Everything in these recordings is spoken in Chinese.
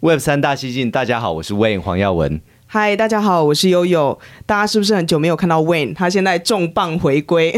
Web 三大西进，大家好，我是 Wayne 黄耀文。嗨，大家好，我是悠悠。大家是不是很久没有看到 Wayne？他现在重磅回归。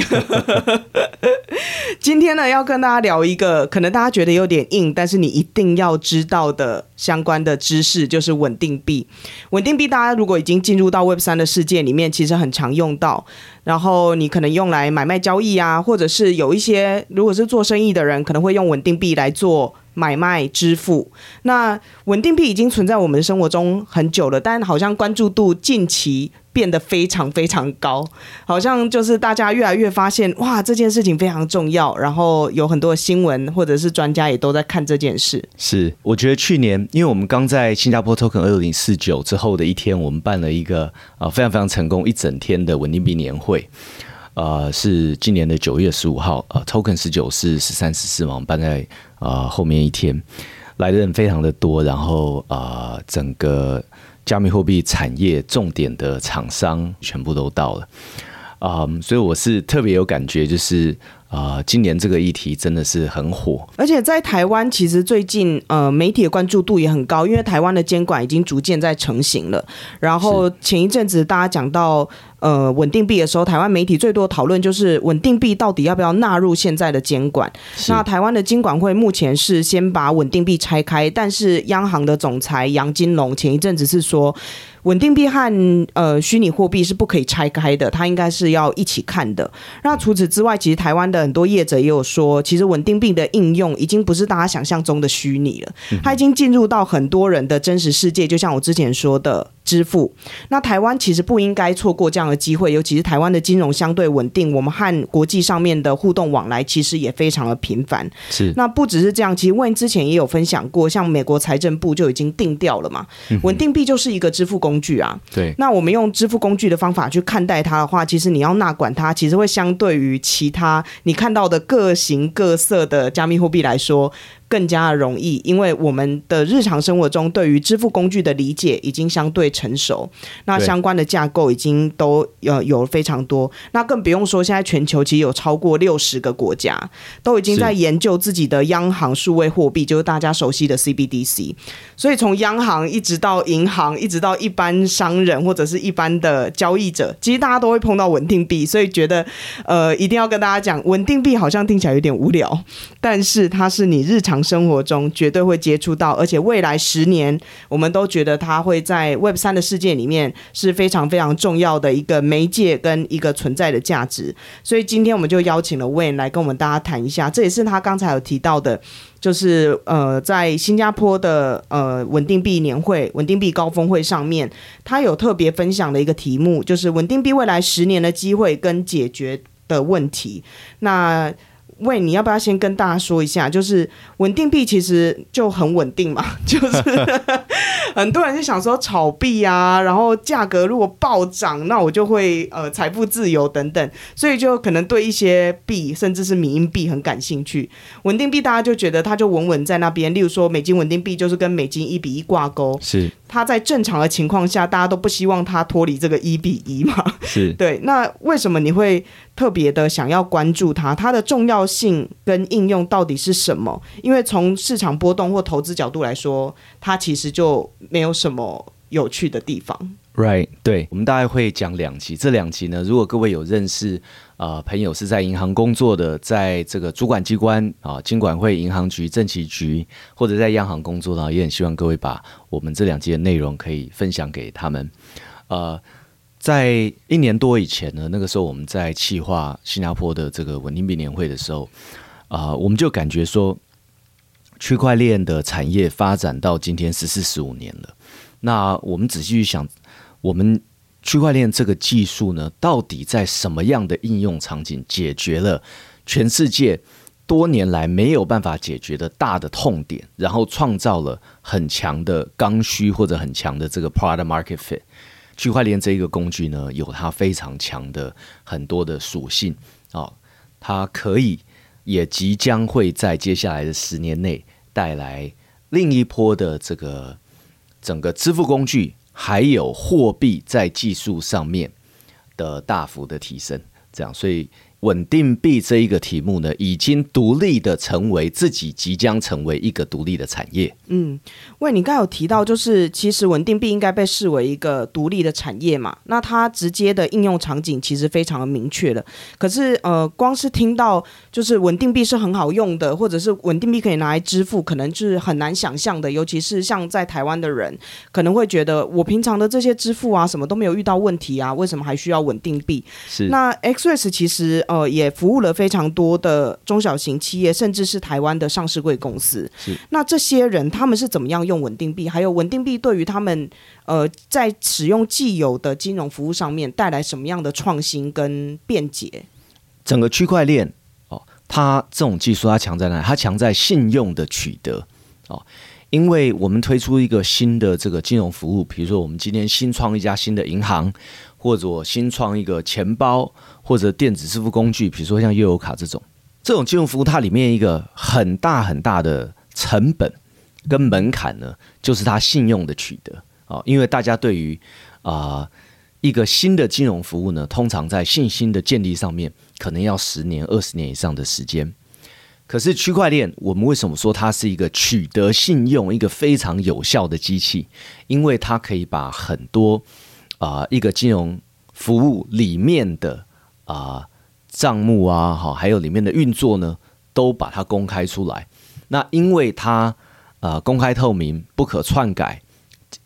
今天呢，要跟大家聊一个可能大家觉得有点硬，但是你一定要知道的相关的知识，就是稳定币。稳定币，大家如果已经进入到 Web 三的世界里面，其实很常用到。然后你可能用来买卖交易啊，或者是有一些如果是做生意的人，可能会用稳定币来做。买卖支付，那稳定币已经存在我们生活中很久了，但好像关注度近期变得非常非常高，好像就是大家越来越发现，哇，这件事情非常重要，然后有很多新闻或者是专家也都在看这件事。是，我觉得去年，因为我们刚在新加坡 Token 二零四九之后的一天，我们办了一个啊、非常非常成功一整天的稳定币年会。呃，是今年的九月十五号，呃，Token 十九是十三十四嘛，我们办在呃后面一天，来的人非常的多，然后呃，整个加密货币产业重点的厂商全部都到了，啊、呃，所以我是特别有感觉，就是。啊、呃，今年这个议题真的是很火，而且在台湾，其实最近呃媒体的关注度也很高，因为台湾的监管已经逐渐在成型了。然后前一阵子大家讲到呃稳定币的时候，台湾媒体最多讨论就是稳定币到底要不要纳入现在的监管。那台湾的金管会目前是先把稳定币拆开，但是央行的总裁杨金龙前一阵子是说。稳定币和呃虚拟货币是不可以拆开的，它应该是要一起看的。那除此之外，其实台湾的很多业者也有说，其实稳定币的应用已经不是大家想象中的虚拟了，它已经进入到很多人的真实世界。就像我之前说的。支付，那台湾其实不应该错过这样的机会，尤其是台湾的金融相对稳定，我们和国际上面的互动往来其实也非常的频繁。是，那不只是这样，其实 Wayne 之前也有分享过，像美国财政部就已经定掉了嘛，稳定币就是一个支付工具啊。对，那我们用支付工具的方法去看待它的话，其实你要纳管它，其实会相对于其他你看到的各形各色的加密货币来说。更加的容易，因为我们的日常生活中对于支付工具的理解已经相对成熟，那相关的架构已经都有有非常多，那更不用说现在全球其实有超过六十个国家都已经在研究自己的央行数位货币，就是大家熟悉的 CBDC。所以从央行一直到银行，一直到一般商人或者是一般的交易者，其实大家都会碰到稳定币，所以觉得呃一定要跟大家讲，稳定币好像听起来有点无聊，但是它是你日常。生活中绝对会接触到，而且未来十年，我们都觉得它会在 Web 三的世界里面是非常非常重要的一个媒介跟一个存在的价值。所以今天我们就邀请了 Wayne 来跟我们大家谈一下，这也是他刚才有提到的，就是呃，在新加坡的呃稳定币年会、稳定币高峰会上面，他有特别分享的一个题目，就是稳定币未来十年的机会跟解决的问题。那喂，你要不要先跟大家说一下？就是稳定币其实就很稳定嘛，就是很多人就想说炒币啊，然后价格如果暴涨，那我就会呃财富自由等等，所以就可能对一些币甚至是迷因币很感兴趣。稳定币大家就觉得它就稳稳在那边，例如说美金稳定币就是跟美金一比一挂钩，是它在正常的情况下，大家都不希望它脱离这个一比一嘛，是 对。那为什么你会特别的想要关注它？它的重要性跟应用到底是什么？因为从市场波动或投资角度来说，它其实就没有什么有趣的地方。Right，对，我们大概会讲两集。这两集呢，如果各位有认识呃朋友是在银行工作的，在这个主管机关啊，金管会、银行局、政企局，或者在央行工作的，也很希望各位把我们这两集的内容可以分享给他们，呃。在一年多以前呢，那个时候我们在企划新加坡的这个稳定币年会的时候，啊、我们就感觉说，区块链的产业发展到今天十四十五年了。那我们仔细去想，我们区块链这个技术呢，到底在什么样的应用场景解决了全世界多年来没有办法解决的大的痛点，然后创造了很强的刚需或者很强的这个 product market fit。区块链这一个工具呢，有它非常强的很多的属性啊、它可以也即将会在接下来的十年内带来另一波的这个整个支付工具还有货币在技术上面的大幅的提升。这样，所以。稳定币这一个题目呢，已经独立的成为自己即将成为一个独立的产业。嗯，喂，你刚有提到，就是其实稳定币应该被视为一个独立的产业嘛？那它直接的应用场景其实非常的明确了。可是呃，光是听到就是稳定币是很好用的，或者是稳定币可以拿来支付，可能就是很难想象的。尤其是像在台湾的人，可能会觉得我平常的这些支付啊，什么都没有遇到问题啊，为什么还需要稳定币？是。那 XREX 其实。呃，也服务了非常多的中小型企业，甚至是台湾的上市贵公司。是，那这些人他们是怎么样用稳定币？还有稳定币对于他们呃，在使用既有的金融服务上面带来什么样的创新跟便捷？整个区块链哦，它这种技术它强在哪？它强在信用的取得哦，因为我们推出一个新的这个金融服务，比如说我们今天新创一家新的银行。或者新创一个钱包或者电子支付工具，比如说像悠游卡这种，这种金融服务，它里面一个很大很大的成本跟门槛呢，就是它信用的取得啊。因为大家对于啊一个新的金融服务呢，通常在信心的建立上面，可能要十年、二十年以上的时间。可是区块链，我们为什么说它是一个取得信用、一个非常有效的机器？因为它可以把很多啊、一个金融服务里面的啊账、目啊，好，还有里面的运作呢，都把它公开出来。那因为它呃公开透明、不可篡改，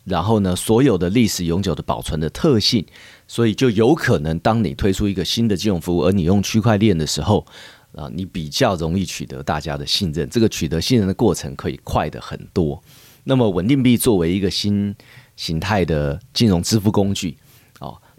然后呢，所有的历史永久的保存的特性，所以就有可能，当你推出一个新的金融服务，而你用区块链的时候，啊、你比较容易取得大家的信任。这个取得信任的过程可以快的很多。那么稳定币作为一个新形态的金融支付工具，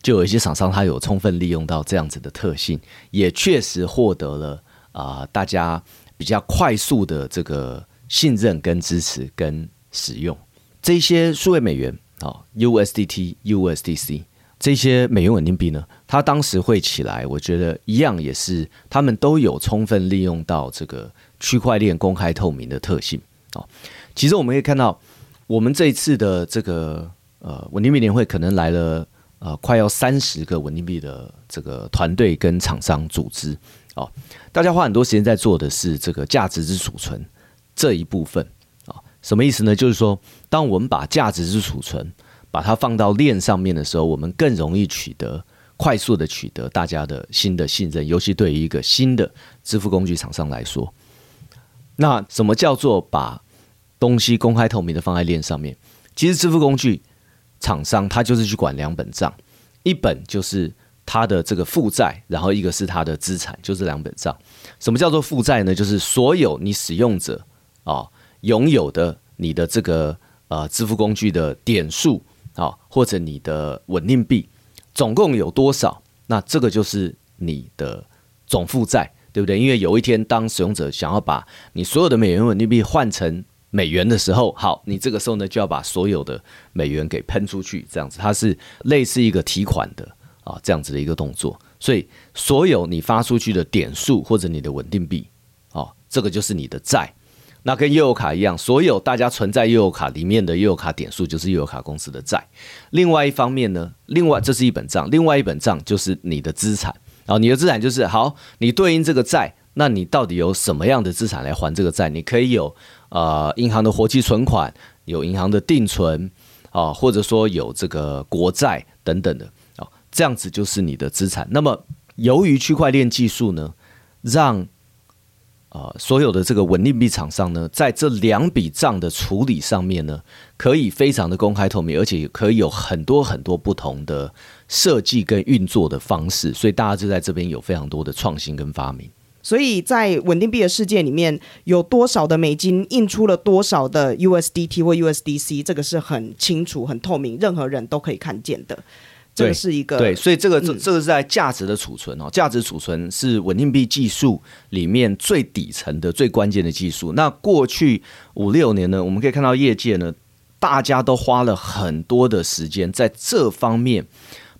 就有一些厂商他有充分利用到这样子的特性，也确实获得了啊、大家比较快速的这个信任跟支持跟使用这些数位美元啊 USDT、USDC 这些美元稳定币呢，它当时会起来，我觉得一样也是他们都有充分利用到这个区块链公开透明的特性哦。其实我们可以看到。我们这一次的这个呃稳定币年会，可能来了呃快要三十个稳定币的这个团队跟厂商组织哦，大家花很多时间在做的是这个价值之储存这一部分啊、哦，什么意思呢？就是说，当我们把价值之储存把它放到链上面的时候，我们更容易取得快速的取得大家的新的信任，尤其对于一个新的支付工具厂商来说，那什么叫做把东西公开透明的放在链上面，其实支付工具厂商他就是去管两本账，一本就是他的这个负债，然后一个是他的资产，就这两本账。什么叫做负债呢？就是所有你使用者啊拥有的你的这个呃支付工具的点数啊，或者你的稳定币总共有多少，那这个就是你的总负债，对不对？因为有一天当使用者想要把你所有的美元稳定币换成美元的时候，好，你这个时候呢就要把所有的美元给喷出去，这样子，它是类似一个提款的啊，这样子的一个动作。所以，所有你发出去的点数或者你的稳定币，哦，这个就是你的债。那跟悠游卡一样，所有大家存在悠游卡里面的悠游卡点数就是悠游卡公司的债。另外一方面呢，另外这是一本账，另外一本账就是你的资产。啊，你的资产就是好，你对应这个债，那你到底有什么样的资产来还这个债？你可以有。呃，银行的活期存款，有银行的定存啊，或者说有这个国债等等的啊，这样子就是你的资产。那么，由于区块链技术呢，让呃所有的这个稳定币厂商呢，在这两笔账的处理上面呢，可以非常的公开透明，而且可以有很多很多不同的设计跟运作的方式，所以大家就在这边有非常多的创新跟发明。所以在稳定币的世界里面，有多少的美金印出了多少的 USDT 或 USDC，这个是很清楚、很透明，任何人都可以看见的。这个是一个对，所以这个这、嗯、这个是在价值的储存哦，价值储存是稳定币技术里面最底层的最关键的技术。那过去五六年呢，我们可以看到业界呢，大家都花了很多的时间在这方面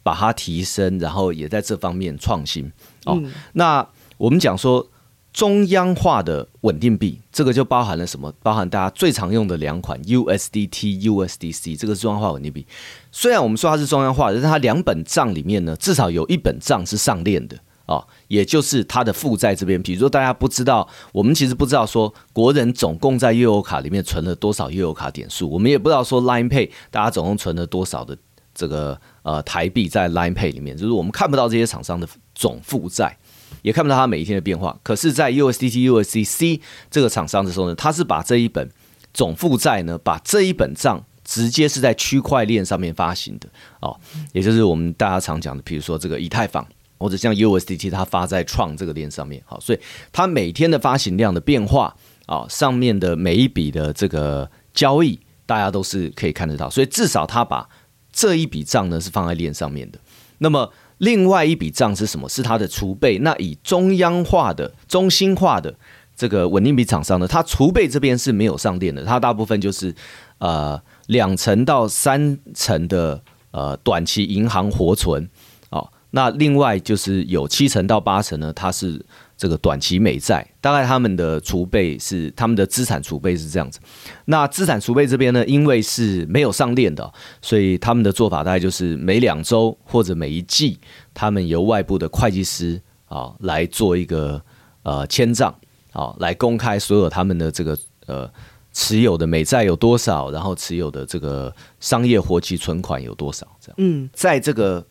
把它提升，然后也在这方面创新哦。嗯、那我们讲说。中央化的稳定币，这个就包含了什么？包含大家最常用的两款 USDT、USDC，这个是中央化稳定币。虽然我们说它是中央化，但是它两本账里面呢，至少有一本账是上链的啊、也就是它的负债这边。比如说，大家不知道，我们其实不知道说国人总共在悠游卡里面存了多少悠游卡点数，我们也不知道说 Line Pay 大家总共存了多少的这个呃台币在 Line Pay 里面，就是我们看不到这些厂商的总负债。也看不到它每一天的变化，可是，在 USDT、USDC 这个厂商的时候呢，它是把这一本总负债呢，把这一本账直接是在区块链上面发行的。哦，也就是我们大家常讲的，比如说这个以太坊或者像 USDT，它发在创这个链上面，好，所以它每天的发行量的变化啊，上面的每一笔的这个交易，大家都是可以看得到，所以至少它把这一笔账呢是放在链上面的，那么。另外一笔账是什么？是它的储备。那以中央化的、中心化的这个稳定币厂商呢，它储备这边是没有上电的，它大部分就是呃两成到三成的呃短期银行活存哦。那另外就是有七成到八成呢，它是。这个短期美债，大概他们的储备是他们的资产储备是这样子。那资产储备这边呢，因为是没有上链的，所以他们的做法大概就是每两周或者每一季，他们由外部的会计师啊来做一个呃签账啊，来公开所有他们的这个呃持有的美债有多少，然后持有的这个商业活期存款有多少，这样。嗯，在这个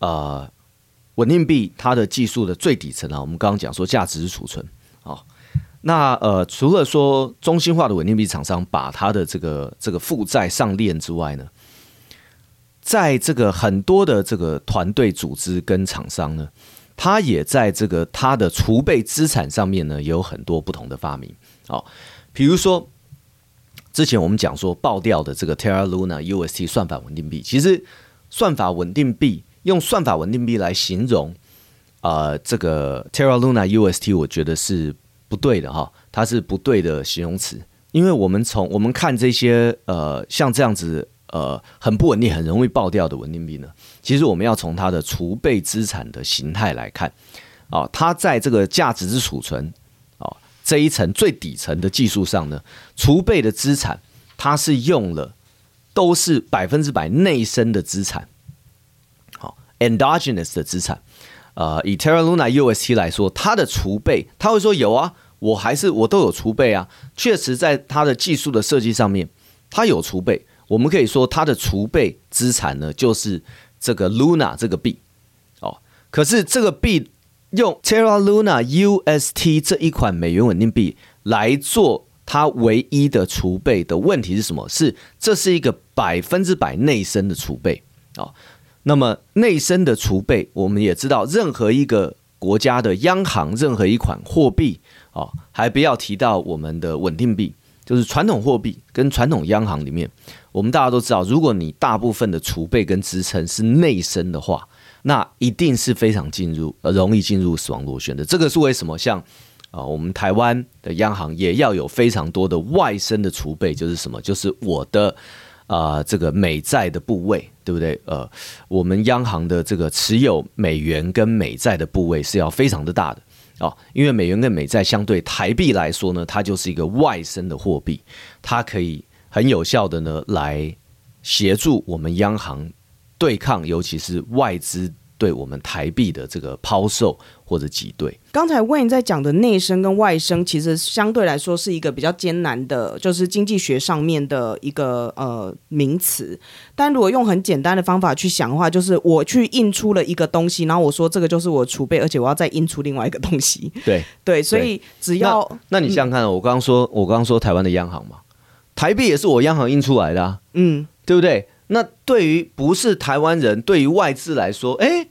呃。稳定币它的技术的最底层啊，我们刚刚讲说价值是储存啊，那呃除了说中心化的稳定币厂商把它的这个这个负债上链之外呢，在这个很多的这个团队组织跟厂商呢，它也在这个它的储备资产上面呢有很多不同的发明啊，比如说之前我们讲说爆掉的这个 Terra Luna UST 算法稳定币，其实算法稳定币。用算法稳定币来形容，呃，这个 Terra Luna UST，我觉得是不对的哈，它是不对的形容词，因为我们从我们看这些呃像这样子呃很不稳定、很容易爆掉的稳定币呢，其实我们要从它的储备资产的形态来看啊、它在这个价值之储存啊、这一层最底层的技术上呢，储备的资产它是用了都是百分之百内生的资产。Endogenous 的资产，呃，以 Terra Luna UST 来说，它的储备，他会说有啊，我还是我都有储备啊。确实，在它的技术的设计上面，它有储备。我们可以说，它的储备资产呢，就是这个 Luna 这个币。哦，可是这个币用 Terra Luna UST 这一款美元稳定币来做它唯一的储备的问题是什么？是这是一个百分之百内生的储备哦。那么内生的储备，我们也知道，任何一个国家的央行，任何一款货币，哦，还不要提到我们的稳定币，就是传统货币跟传统央行里面，我们大家都知道，如果你大部分的储备跟支撑是内生的话，那一定是非常进入呃容易进入死亡螺旋的。这个是为什么？像啊，我们台湾的央行也要有非常多的外生的储备，就是什么？就是我的。啊、这个美债的部位，对不对？呃，我们央行的这个持有美元跟美债的部位是要非常的大的哦，因为美元跟美债相对台币来说呢，它就是一个外生的货币，它可以很有效的呢来协助我们央行对抗，尤其是外资。对我们台币的这个抛售或者挤兑，刚才 Wayne 在讲的内生跟外生，其实相对来说是一个比较艰难的，就是经济学上面的一个呃名词。但如果用很简单的方法去想的话，就是我去印出了一个东西，然后我说这个就是我储备，而且我要再印出另外一个东西。对对，所以只要那，那你想想看，嗯、我刚刚说，我刚刚说台湾的央行嘛，台币也是我央行印出来的啊，嗯，对不对？那对于不是台湾人，对于外资来说，哎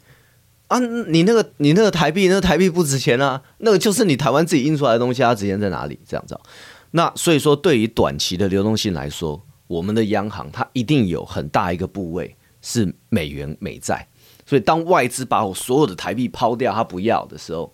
啊，你那个你那个台币，那个台币不值钱啊，那个就是你台湾自己印出来的东西，它值钱在哪里？这样子。那所以说，对于短期的流动性来说，我们的央行它一定有很大一个部位是美元美债。所以当外资把我所有的台币抛掉，他不要的时候，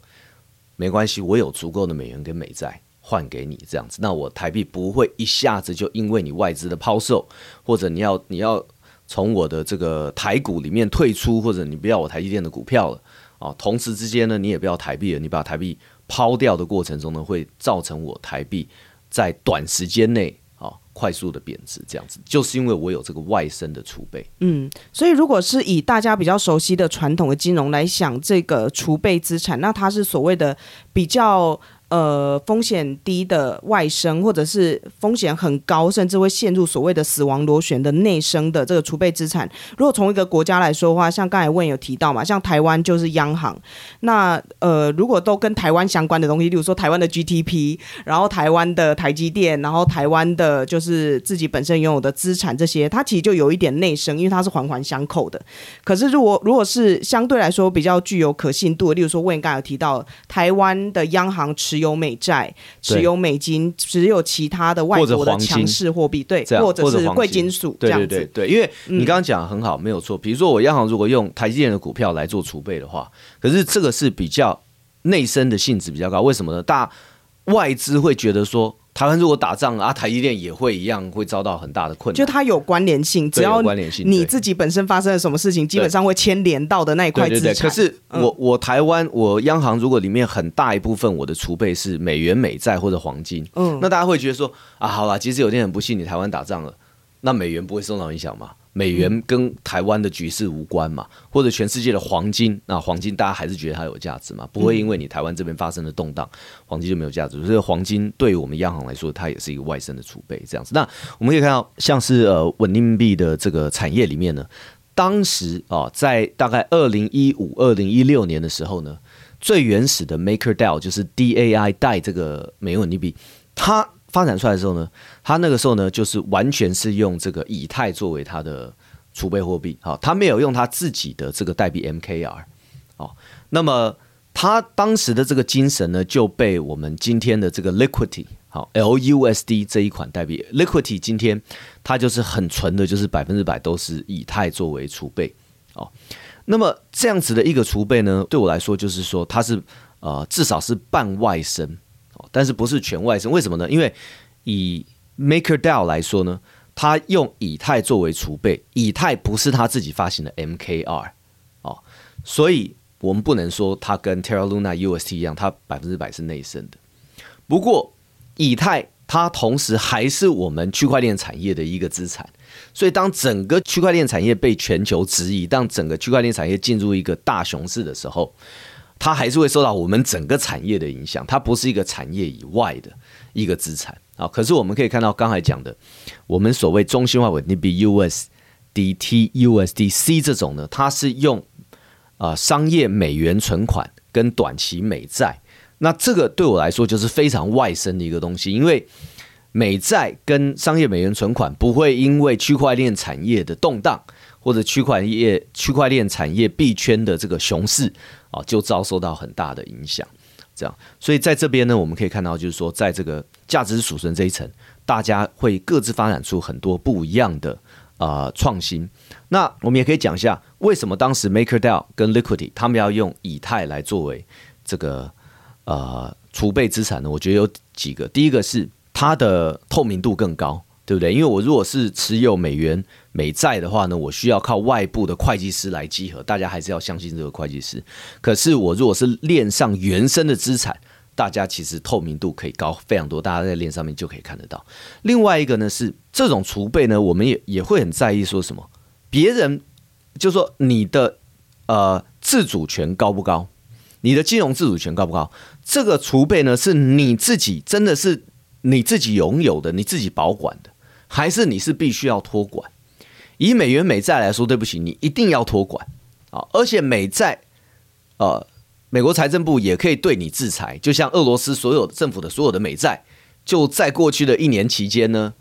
没关系，我有足够的美元跟美债换给你，这样子，那我台币不会一下子就因为你外资的抛售，或者你要你要从我的这个台股里面退出，或者你不要我台积电的股票了啊，同时之间呢，你也不要台币了，你把台币抛掉的过程中呢，会造成我台币在短时间内啊。快速的贬值，这样子就是因为我有这个外生的储备。嗯，所以如果是以大家比较熟悉的传统的金融来想，这个储备资产，那它是所谓的比较。呃，风险低的外生，或者是风险很高，甚至会陷入所谓的死亡螺旋的内生的这个储备资产。如果从一个国家来说的话，像刚才问有提到嘛，像台湾就是央行。那呃，如果都跟台湾相关的东西，例如说台湾的 GDP，然后台湾的台积电，然后台湾的就是自己本身拥有的资产这些，它其实就有一点内生，因为它是环环相扣的。可是如果如果是相对来说比较具有可信度，例如说问刚才有提到台湾的央行持有美债，持有美金，只有其他的外国的强势货币，对，或者是贵金属，对对对对。因为你刚刚讲的很好，没有错。比如说我央行如果用台积电的股票来做储备的话，可是这个是比较内生的性质比较高，为什么呢？大外资会觉得说。台湾如果打仗啊，台积电也会一样会遭到很大的困难。就它有关联性，只要你自己本身发生了什么事情，基本上会牵连到的那一块资产。可是我我台湾我央行如果里面很大一部分我的储备是美元美债或者黄金，嗯，那大家会觉得说啊，好了，其实有天很不幸，你台湾打仗了，那美元不会受到影响吗？美元跟台湾的局势无关嘛，或者全世界的黄金，那黄金大家还是觉得它有价值嘛？不会因为你台湾这边发生的动荡，黄金就没有价值。所以黄金对于我们央行来说，它也是一个外生的储备，这样子。那我们可以看到，像是呃稳定币的这个产业里面呢，当时啊，在大概二零一五、二零一六年的时候呢，最原始的 MakerDAO 就是 DAI 带这个美元稳定币，它。发展出来的时候呢，他那个时候呢，就是完全是用这个以太作为他的储备货币，好，他没有用他自己的这个代币 MKR，好，那么他当时的这个精神呢，就被我们今天的这个 Liquidity，好，LUSD 这一款代币 Liquidity，今天它就是很纯的，就是百分之百都是以太作为储备，哦，那么这样子的一个储备呢，对我来说就是说它是呃至少是半外生。但是不是全外生？为什么呢？因为以 MakerDAO 来说呢，它用以太作为储备，以太不是它自己发行的 MKR 哦，所以我们不能说它跟 Terra Luna UST 一样，它百分之百是内生的。不过以太它同时还是我们区块链产业的一个资产，所以当整个区块链产业被全球质疑，当整个区块链产业进入一个大熊市的时候。它还是会受到我们整个产业的影响，它不是一个产业以外的一个资产啊。可是我们可以看到刚才讲的，我们所谓中心化稳定币 USDT、USDC 这种呢，它是用啊商业美元存款跟短期美债。那这个对我来说就是非常外生的一个东西，因为美债跟商业美元存款不会因为区块链产业的动荡或者区块业区块链产业币圈的这个熊市。啊，就遭受到很大的影响，这样，所以在这边呢，我们可以看到，就是说，在这个价值储存这一层，大家会各自发展出很多不一样的啊、创新。那我们也可以讲一下，为什么当时 MakerDAO 跟 Liquidity 他们要用以太来作为这个呃储备资产呢？我觉得有几个，第一个是它的透明度更高。对不对？因为我如果是持有美元美债的话呢，我需要靠外部的会计师来稽核，大家还是要相信这个会计师。可是我如果是链上原生的资产，大家其实透明度可以高非常多，大家在链上面就可以看得到。另外一个呢是这种储备呢，我们也也会很在意说什么，别人就说你的呃自主权高不高，你的金融自主权高不高？这个储备呢是你自己真的是你自己拥有的，你自己保管的。还是你是必须要托管？以美元美债来说，对不起，你一定要托管啊！而且美债，呃，美国财政部也可以对你制裁，就像俄罗斯所有政府的所有的美债，就在过去的一年期间呢，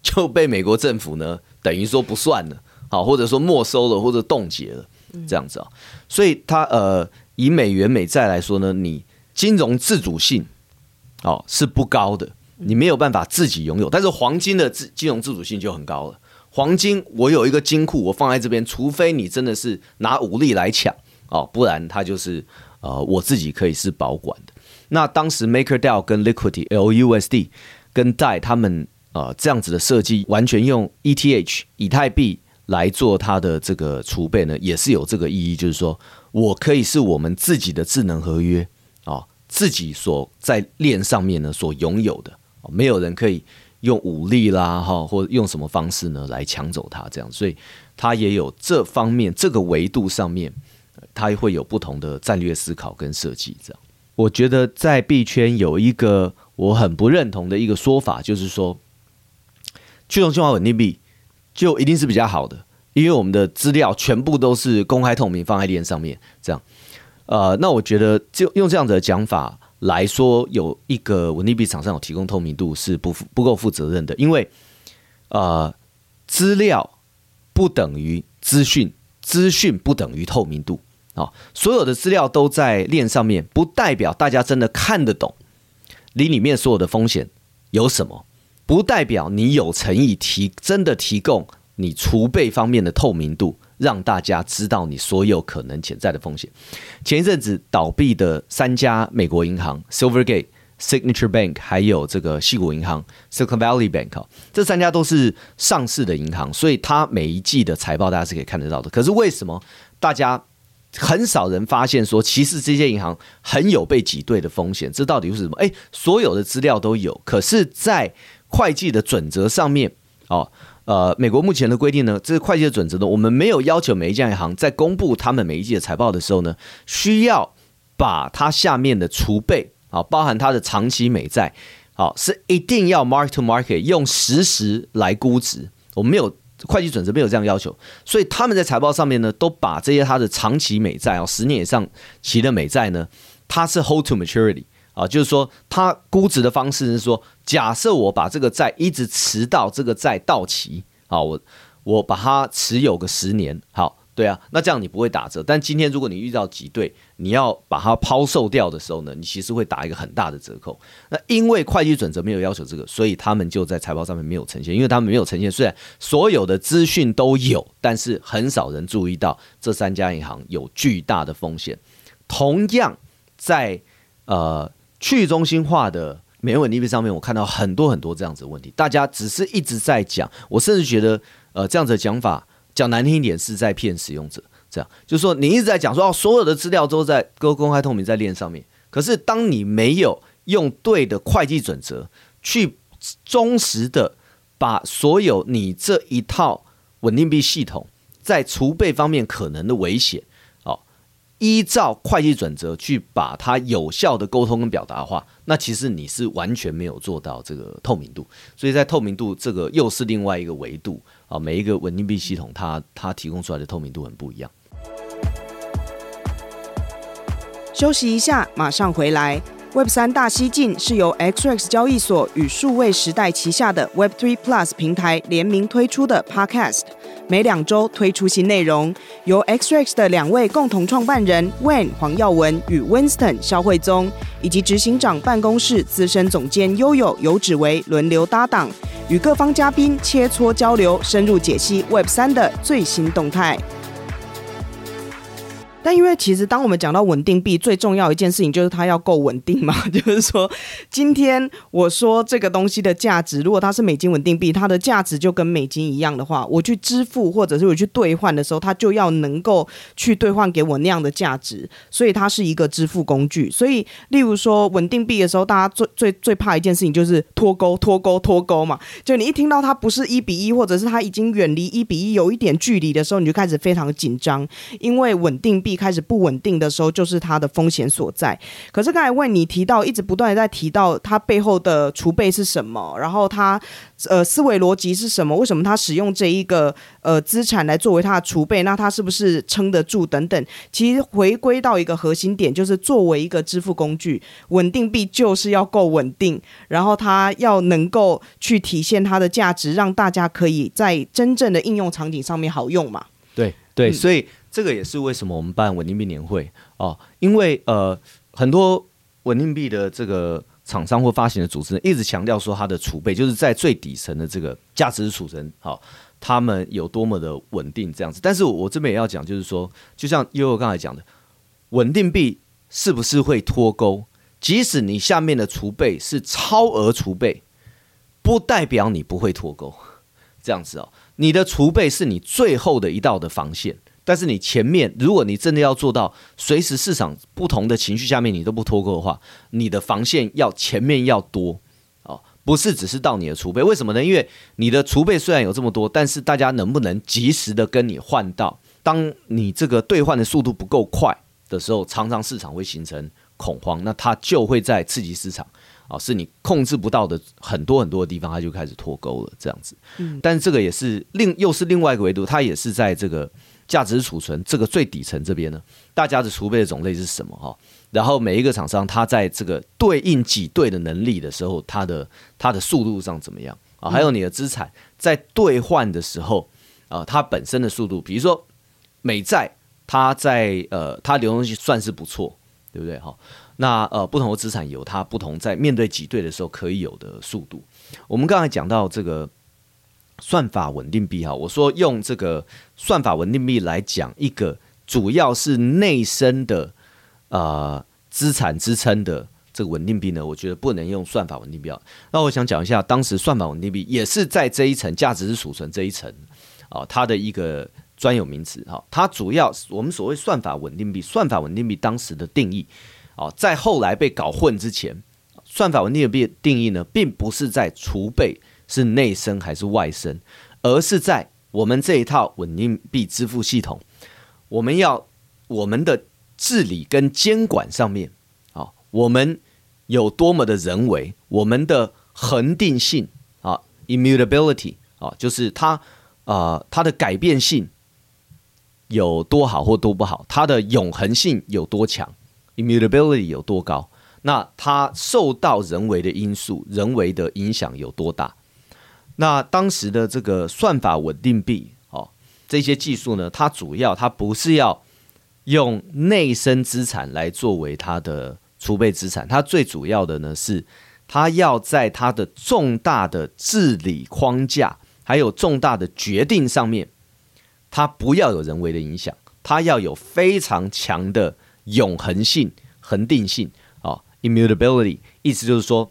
就被美国政府呢等于说不算了，好，或者说没收了或者冻结了，这样子啊。所以它呃，以美元美债来说呢，你金融自主性哦是不高的。你没有办法自己拥有，但是黄金的自金融自主性就很高了。黄金我有一个金库，我放在这边，除非你真的是拿武力来抢哦，不然它就是呃我自己可以是保管的。那当时 MakerDAO 跟 Liquidity LUSD 跟 DAI 他们呃这样子的设计，完全用 ETH 以太币来做它的这个储备呢，也是有这个意义，就是说我可以是我们自己的智能合约啊、哦，自己所在链上面呢所拥有的，没有人可以用武力啦哈，或者用什么方式呢来抢走它这样，所以他也有这方面这个维度上面，他会有不同的战略思考跟设计这样。我觉得在币圈有一个我很不认同的一个说法，就是说去中心化稳定币就一定是比较好的，因为我们的资料全部都是公开透明放在链上面，这样。呃，那我觉得就用这样子的讲法来说，有一个稳定币厂商有提供透明度是不不够负责任的，因为呃，资料不等于资讯，资讯不等于透明度。啊，所有的资料都在链上面，不代表大家真的看得懂你里面所有的风险有什么，不代表你有诚意提真的提供你储备方面的透明度，让大家知道你所有可能潜在的风险。前一阵子倒闭的三家美国银行，Silvergate、Signature Bank，还有这个西谷银行 Silicon Valley Bank，这三家都是上市的银行，所以它每一季的财报大家是可以看得到的。可是为什么大家很少人发现说，其实这些银行很有被挤兑的风险。这到底是什么？诶，所有的资料都有，可是，在会计的准则上面，哦，呃，美国目前的规定呢，这个会计的准则呢，我们没有要求每一家银行在公布他们每一季的财报的时候呢，需要把它下面的储备啊，包含它的长期美债，好，是一定要 mark to market 用实时来估值。我们没有。会计准则没有这样要求，所以他们在财报上面呢，都把这些他的长期美债哦，十年以上期的美债呢，它是 hold to maturity 啊，就是说它估值的方式是说，假设我把这个债一直持到这个债到期啊，我我把它持有个十年，好。对啊，那这样你不会打折。但今天如果你遇到挤兑，你要把它抛售掉的时候呢，你其实会打一个很大的折扣。那因为会计准则没有要求这个，所以他们就在财报上面没有呈现。因为他们没有呈现，虽然所有的资讯都有，但是很少人注意到这三家银行有巨大的风险。同样在呃去中心化的美元稳定币上面，我看到很多很多这样子的问题，大家只是一直在讲，我甚至觉得呃这样子的讲法。讲难听一点是在骗使用者，这样就是说你一直在讲说哦，所有的资料都在公公开透明在链上面，可是当你没有用对的会计准则去忠实的把所有你这一套稳定币系统在储备方面可能的危险，依照会计准则去把它有效的沟通跟表达的话，那其实你是完全没有做到这个透明度，所以在透明度这个又是另外一个维度。啊，每一个稳定币系统它，它提供出来的透明度很不一样。休息一下，马上回来。Web 三大西进是由 XRX 交易所与数位时代旗下的 Web Three Plus 平台联名推出的 Podcast，每两周推出新内容，由 XREX 的两位共同创办人 Wen 黄耀文与 Winston 肖慧宗，以及执行长办公室资深总监悠悠游芷薇轮流搭档。与各方嘉宾切磋交流，深入解析 Web 三的最新动态。但因为其实当我们讲到稳定币，最重要一件事情就是它要够稳定嘛。就是说，今天我说这个东西的价值，如果它是美金稳定币，它的价值就跟美金一样的话，我去支付或者是我去兑换的时候，它就要能够去兑换给我那样的价值。所以它是一个支付工具。所以，例如说稳定币的时候，大家最最最怕一件事情就是脱钩、脱钩、脱钩嘛。就你一听到它不是一比一，或者是它已经远离一比一有一点距离的时候，你就开始非常紧张，因为稳定币。开始不稳定的时候，就是它的风险所在。可是刚才问你提到，一直不断的在提到它背后的储备是什么，然后它呃思维逻辑是什么？为什么它使用这一个呃资产来作为它的储备？那它是不是撑得住？等等。其实回归到一个核心点，就是作为一个支付工具，稳定币就是要够稳定，然后它要能够去体现它的价值，让大家可以在真正的应用场景上面好用嘛？对对，所以。这个也是为什么我们办稳定币年会哦，因为呃很多稳定币的这个厂商或发行的组织，一直强调说它的储备就是在最底层的这个价值储存，好，他们有多么的稳定这样子。但是我这边也要讲，就是说，就像悠悠刚才讲的，稳定币是不是会脱钩？即使你下面的储备是超额储备，不代表你不会脱钩。这样子哦，你的储备是你最后的一道的防线。但是你前面，如果你真的要做到随时市场不同的情绪下面你都不脱钩的话，你的防线要前面要多哦，不是只是到你的储备。为什么呢？因为你的储备虽然有这么多，但是大家能不能及时的跟你换到？当你这个兑换的速度不够快的时候，常常市场会形成恐慌，那它就会在刺激市场啊，是你控制不到的很多很多的地方，它就开始脱钩了。这样子，嗯，但这个也是另又是另外一个维度，它也是在这个。价值储存这个最底层这边呢，大家的储备的种类是什么哈？然后每一个厂商，它在这个对应挤兑的能力的时候，它的它的速度上怎么样啊？还有你的资产在兑换的时候啊，它本身的速度，比如说美债，它在呃它流动性算是不错，对不对哈？那呃不同的资产有它不同在面对挤兑的时候可以有的速度。我们刚才讲到这个。算法稳定币哈，我说用这个算法稳定币来讲一个主要是内生的呃资产支撑的这个稳定币呢，我觉得不能用算法稳定币。那我想讲一下，当时算法稳定币也是在这一层价值是储存这一层啊，它的一个专有名词哈。它主要我们所谓算法稳定币，算法稳定币当时的定义啊，在后来被搞混之前，算法稳定币定义呢，并不是在储备。是内生还是外生，而是在我们这一套稳定币支付系统，我们要我们的治理跟监管上面，啊，我们有多么的人为，我们的恒定性啊，immutability 啊，就是它啊，它的改变性有多好或多不好，它的永恒性有多强，immutability 有多高，那它受到人为的因素、人为的影响有多大？那当时的这个算法稳定币，哦，这些技术呢，它主要它不是要用内生资产来作为它的储备资产，它最主要的呢是它要在它的重大的治理框架还有重大的决定上面，它不要有人为的影响，它要有非常强的永恒性、恒定性啊，immutability，意思就是说。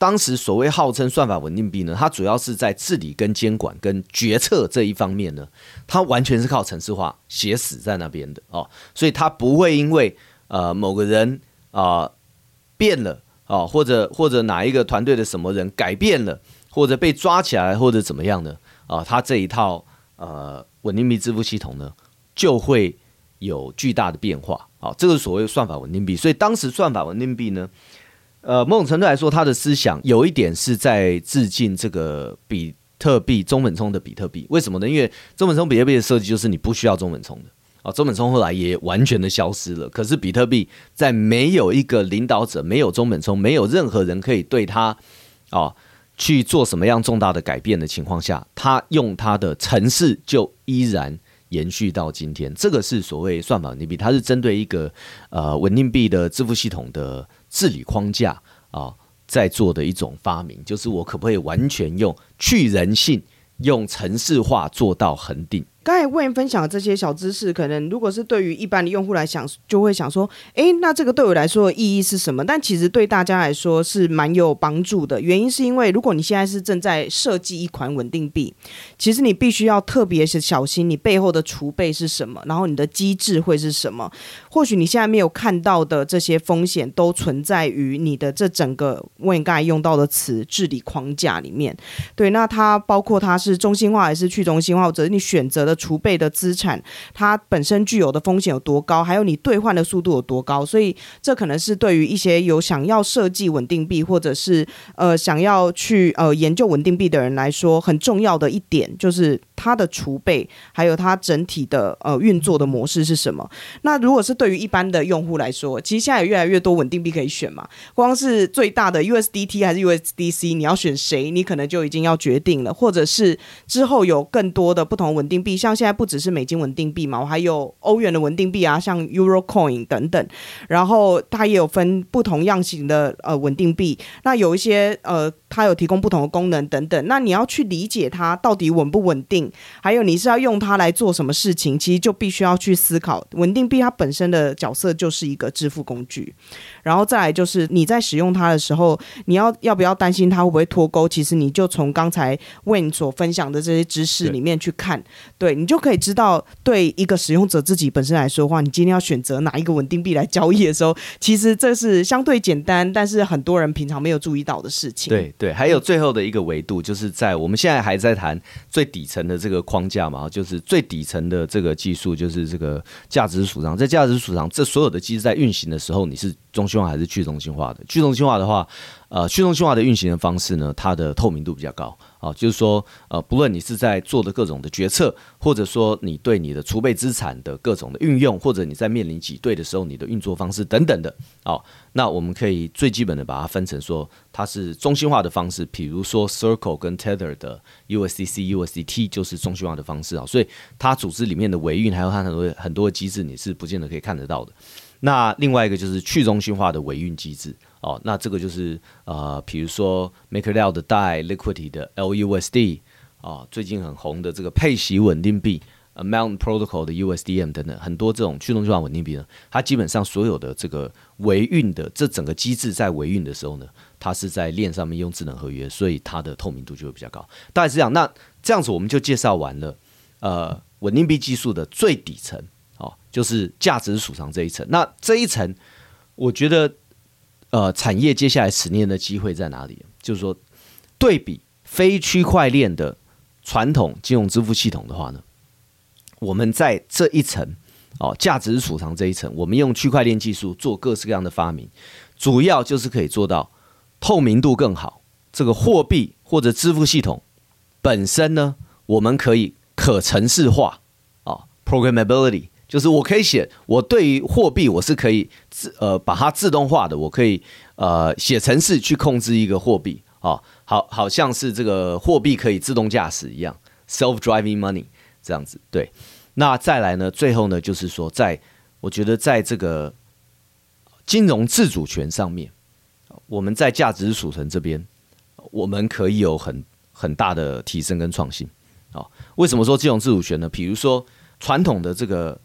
当时所谓号称算法稳定币呢，它主要是在治理跟监管跟决策这一方面呢，它完全是靠程式化写死在那边的哦，所以它不会因为呃某个人啊、变了哦，或者或者哪一个团队的什么人改变了，或者被抓起来或者怎么样的啊，它这一套呃稳定币支付系统呢就会有巨大的变化啊，这个是所谓算法稳定币，所以当时算法稳定币呢。呃，某种程度来说，他的思想有一点是在致敬这个比特币中本聪的比特币。为什么呢？因为中本聪比特币的设计就是你不需要中本聪的啊。中本聪后来也完全的消失了。可是比特币在没有一个领导者，没有中本聪，没有任何人可以对他啊去做什么样重大的改变的情况下，他用他的程式就依然延续到今天。这个是所谓算法稳定币，它是针对一个呃稳定币的支付系统的。治理框架啊，在做的一种发明，就是我可不可以完全用去人性、用城市化做到恒定？刚才为您分享的这些小知识，可能如果是对于一般的用户来讲，就会想说：诶，那这个对我来说的意义是什么？但其实对大家来说是蛮有帮助的。原因是因为，如果你现在是正在设计一款稳定币，其实你必须要特别是小心你背后的储备是什么，然后你的机制会是什么。或许你现在没有看到的这些风险，都存在于你的这整个为你刚才用到的词治理框架里面。对，那它包括它是中心化还是去中心化，或者你选择。储备的资产，它本身具有的风险有多高？还有你兑换的速度有多高？所以这可能是对于一些有想要设计稳定币，或者是呃想要去呃研究稳定币的人来说，很重要的一点就是。它的储备还有它整体的呃运作的模式是什么。那如果是对于一般的用户来说，其实现在有越来越多稳定币可以选嘛，光是最大的 USDT 还是 USDC，你要选谁，你可能就已经要决定了，或者是之后有更多的不同稳定币，像现在不只是美金稳定币嘛，我还有欧元的稳定币啊，像 Eurocoin 等等，然后它也有分不同样型的呃稳定币，那有一些呃它有提供不同的功能等等，那你要去理解它到底稳不稳定，还有你是要用它来做什么事情，其实就必须要去思考稳定币它本身的角色就是一个支付工具，然后再来就是你在使用它的时候，你要要不要担心它会不会脱钩？其实你就从刚才 Wayne 所分享的这些知识里面去看，对你就可以知道，对一个使用者自己本身来说的话，你今天要选择哪一个稳定币来交易的时候，其实这是相对简单，但是很多人平常没有注意到的事情。对对，还有最后的一个维度，就是在我们现在还在谈最底层的这个框架嘛，就是最底层的这个技术，就是这个价值储藏。在价值储藏，这所有的机制在运行的时候，你是中心化还是去中心化的？去中心化的话，呃，去中心化的运行的方式呢，它的透明度比较高。啊，就是说，呃，不论你是在做的各种的决策，或者说你对你的储备资产的各种的运用，或者你在面临挤兑的时候，你的运作方式等等的，哦，那我们可以最基本的把它分成说，它是中心化的方式，比如说 Circle 跟 Tether 的 USDC、USDT 就是中心化的方式啊，所以它组织里面的维运还有它很多很多的机制，你是不见得可以看得到的。那另外一个就是去中心化的维运机制。哦，那这个就是呃，比如说 MakerDAO 的 DAI Liquidity 的 LUSD 啊，最近很红的这个配息稳定币 Amount Protocol 的 USDM 等等，很多这种去中心化稳定币呢，它基本上所有的这个维运的这整个机制在维运的时候呢，它是在链上面用智能合约，所以它的透明度就会比较高。大概是这样，那这样子我们就介绍完了呃稳定币技术的最底层哦，就是价值储藏这一层。那这一层，我觉得。呃，产业接下来十年的机会在哪里？就是说，对比非区块链的传统金融支付系统的话呢，我们在这一层哦，价值储藏这一层，我们用区块链技术做各式各样的发明，主要就是可以做到透明度更好。这个货币或者支付系统本身呢，我们可以可程式化啊，programmability。就是我可以写，我对于货币我是可以自呃把它自动化的，我可以呃写程式去控制一个货币啊，好好像是这个货币可以自动驾驶一样，self-driving money 这样子。对，那再来呢，最后呢，就是说在，在我觉得在这个金融自主权上面，我们在价值储存这边，我们可以有很很大的提升跟创新啊。为什么说金融自主权呢？比如说传统的这个。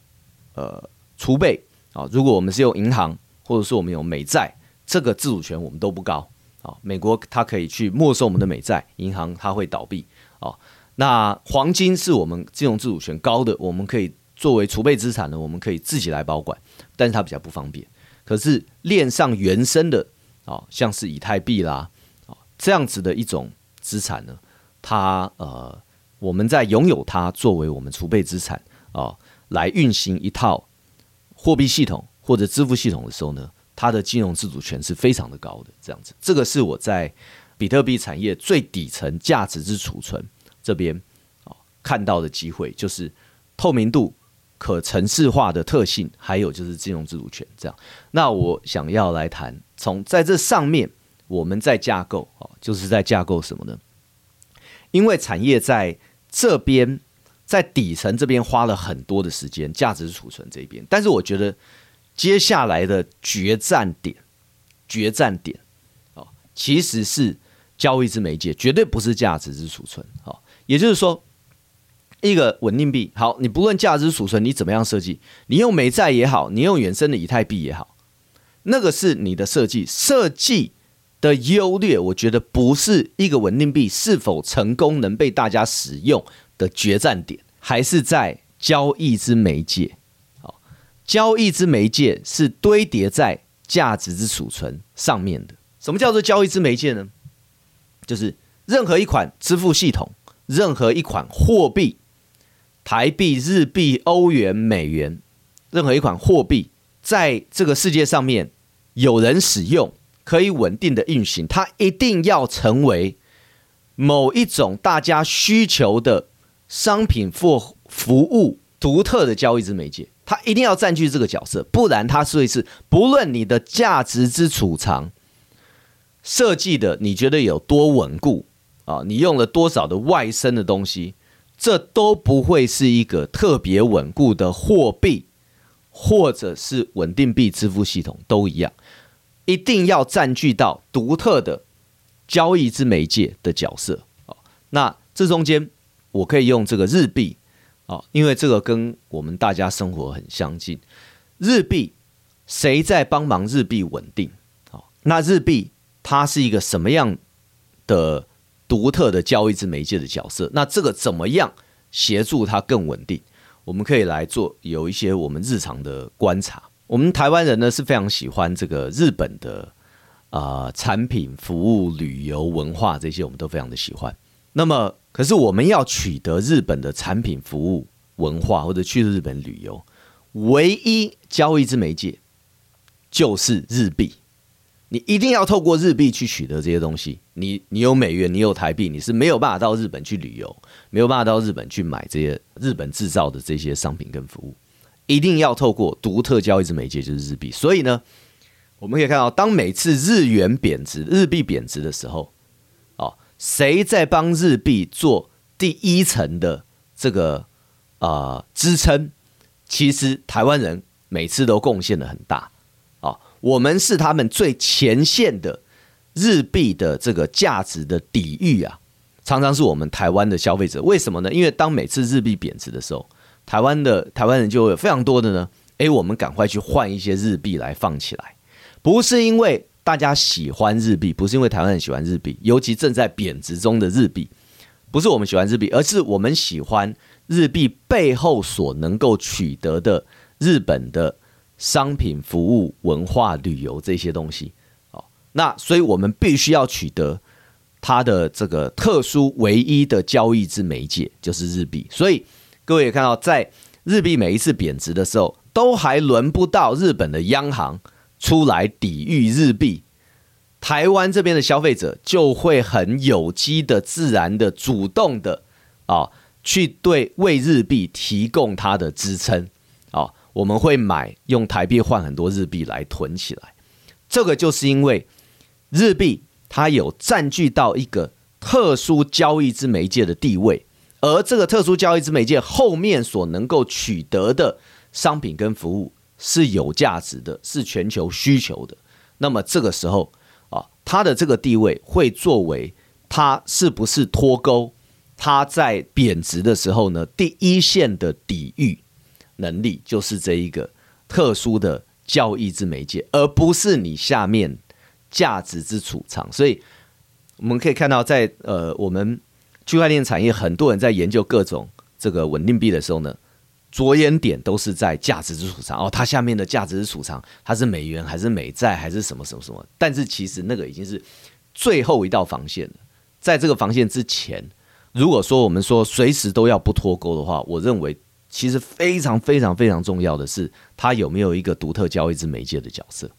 呃，储备啊，如果我们是用银行，或者说我们有美债，这个自主权我们都不高啊。美国它可以去没收我们的美债，银行它会倒闭啊。那黄金是我们金融自主权高的，我们可以作为储备资产呢，我们可以自己来保管，但是它比较不方便。可是链上原生的啊，像是以太币啦啊这样子的一种资产呢，它呃，我们在拥有它作为我们储备资产啊。来运行一套货币系统或者支付系统的时候呢，它的金融自主权是非常的高的。这样子，这个是我在比特币产业最底层价值之储存这边啊看到的机会，就是透明度、可程式化的特性，还有就是金融自主权。这样，那我想要来谈，从在这上面我们在架构啊，就是在架构什么呢？因为产业在这边。在底层这边花了很多的时间，价值储存这边，但是我觉得接下来的决战点，决战点，哦，其实是交易之媒介，绝对不是价值之储存，哦，也就是说，一个稳定币，好，你不论价值储存你怎么样设计，你用美债也好，你用原生的以太币也好，那个是你的设计，设计的优劣，我觉得不是一个稳定币是否成功能被大家使用。的决战点还是在交易之媒介，好，交易之媒介是堆叠在价值之储存上面的。什么叫做交易之媒介呢？就是任何一款支付系统，任何一款货币，台币、日币、欧元、美元，任何一款货币，在这个世界上面有人使用，可以稳定的运行，它一定要成为某一种大家需求的。商品或服务独特的交易之媒介，它一定要占据这个角色，不然它所以是不论你的价值之储藏设计的，你觉得有多稳固啊？你用了多少的外生的东西，这都不会是一个特别稳固的货币，或者是稳定币支付系统都一样，一定要占据到独特的交易之媒介的角色啊。那这中间。我可以用这个日币啊，因为这个跟我们大家生活很相近。日币谁在帮忙日币稳定？好，那日币它是一个什么样的独特的交易之媒介的角色？那这个怎么样协助它更稳定？我们可以来做有一些我们日常的观察。我们台湾人呢是非常喜欢这个日本的啊、呃、产品、服务、旅游、文化这些，我们都非常的喜欢。那么可是我们要取得日本的产品、服务、文化，或者去日本旅游，唯一交易之媒介就是日币。你一定要透过日币去取得这些东西。你你有美元，你有台币，你是没有办法到日本去旅游，没有办法到日本去买这些日本制造的这些商品跟服务。一定要透过独特交易之媒介就是日币。所以呢，我们可以看到，当每次日元贬值、日币贬值的时候。谁在帮日币做第一层的这个啊、支撑？其实台湾人每次都贡献的很大啊，我们是他们最前线的日币的这个价值的抵御啊，常常是我们台湾的消费者。为什么呢？因为当每次日币贬值的时候，台湾的台湾人就会有非常多的呢，诶，我们赶快去换一些日币来放起来，不是因为。大家喜欢日币，不是因为台湾人喜欢日币，尤其正在贬值中的日币，不是我们喜欢日币，而是我们喜欢日币背后所能够取得的日本的商品、服务、文化、旅游这些东西。哦，那所以我们必须要取得它的这个特殊、唯一的交易之媒介，就是日币。所以各位也看到，在日币每一次贬值的时候，都还轮不到日本的央行。出来抵御日币，台湾这边的消费者就会很有机的、自然的、主动的啊，去对为日币提供它的支撑啊。我们会买用台币换很多日币来囤起来，这个就是因为日币它有占据到一个特殊交易之媒介的地位，而这个特殊交易之媒介后面所能够取得的商品跟服务。是有价值的，是全球需求的。那么这个时候啊，它的这个地位会作为它是不是脱钩？它在贬值的时候呢，第一线的抵御能力就是这一个特殊的交易之媒介，而不是你下面价值之储藏。所以我们可以看到在，在呃我们区块链产业，很多人在研究各种这个稳定币的时候呢。着眼点都是在价值之储藏哦，它下面的价值之储藏，它是美元还是美债还是什么什么什么？但是其实那个已经是最后一道防线了。在这个防线之前，如果说我们说随时都要不脱钩的话，我认为其实非常非常非常重要的是，它有没有一个独特交易之媒介的角色。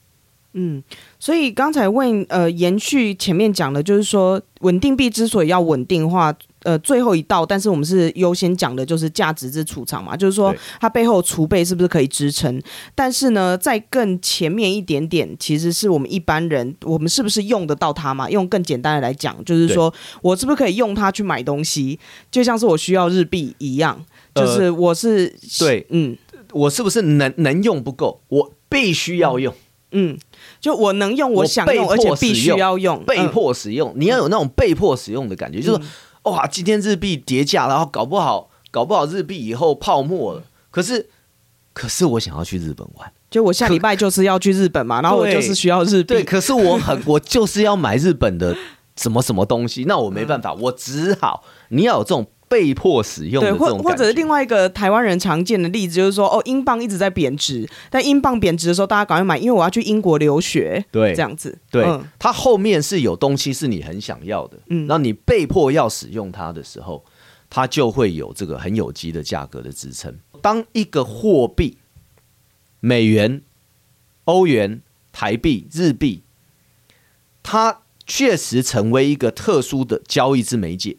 嗯，所以刚才问呃，延续前面讲的，就是说稳定币之所以要稳定化。呃，最后一道，但是我们是优先讲的，就是价值之储藏嘛，就是说它背后储备是不是可以支撑？但是呢，在更前面一点点，其实是我们一般人，我们是不是用得到它嘛？用更简单的来讲，就是说我是不是可以用它去买东西？就像是我需要日币一样，就是我是、呃、对，嗯，我是不是能能用不够？我必须要用，嗯，就我能用，我想用，而且必须要用，被迫使用，嗯、你要有那种被迫使用的感觉，就是哇，今天日币跌价，然后搞不好，搞不好日币以后泡沫了。可是，可是我想要去日本玩，就我下礼拜就是要去日本嘛，然后我就是需要日币。对，可是我很，我就是要买日本的什么什么东西，那我没办法，我只好你要有这种。被迫使用的这种感觉，或或者是另外一个台湾人常见的例子，就是说，哦，英镑一直在贬值，但英镑贬值的时候，大家赶快买，因为我要去英国留学，对，这样子，对，嗯、它后面是有东西是你很想要的，嗯，那你被迫要使用它的时候，它就会有这个很有机的价格的支撑。当一个货币，美元、欧元、台币、日币，它确实成为一个特殊的交易之媒介。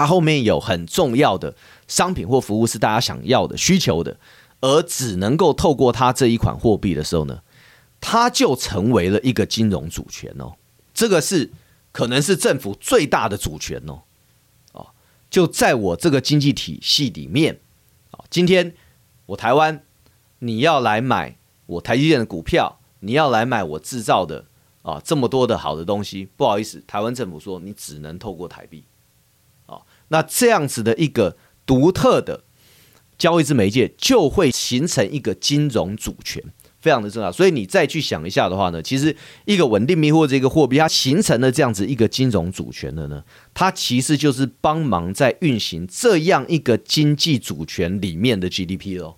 它后面有很重要的商品或服务是大家想要的需求的，而只能够透过它这一款货币的时候呢，它就成为了一个金融主权哦。这个是可能是政府最大的主权哦。哦，就在我这个经济体系里面，哦，今天我台湾你要来买我台积电的股票，你要来买我制造的啊这么多的好的东西，不好意思，台湾政府说你只能透过台币。那这样子的一个独特的交易之媒介，就会形成一个金融主权，非常的重要。所以你再去想一下的话呢，其实一个稳定币或者一个货币，它形成了这样子一个金融主权的呢，它其实就是帮忙在运行这样一个经济主权里面的 GDP 喽。